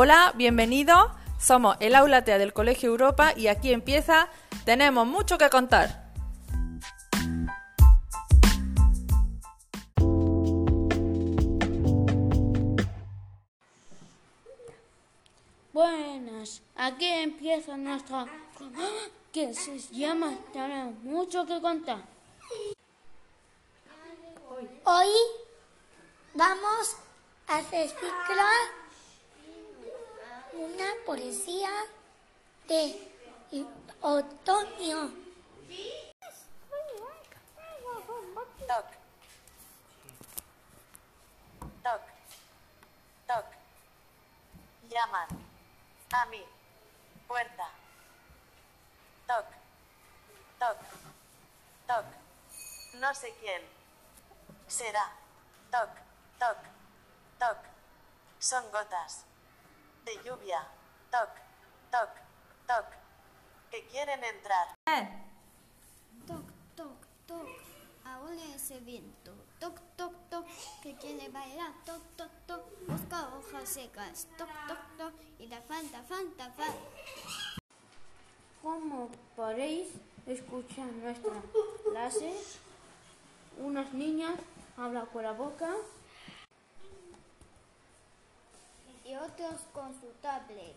Hola, bienvenidos. Somos el Aula TEA del Colegio Europa y aquí empieza Tenemos mucho que contar. Buenas, aquí empieza nuestra que se llama Tenemos mucho que contar. Hoy vamos a reciclar una poesía de otoño. Toc. Toc. Toc. Llaman. A mí. Puerta. Toc. Toc. Toc. No sé quién. Será. Toc. Toc. Toc. Son gotas. De lluvia. Toc. Toc. Toc. Que quieren entrar. Toc, toc, toc, ahora ese viento. Toc, toc, toc, que quiere bailar. Toc, toc, toc, busca hojas secas. Toc, toc, toc, y da fanta, fanta, fanta. Como podéis escuchar nuestra clase, unas niñas hablan con la boca Y otros con su tablet.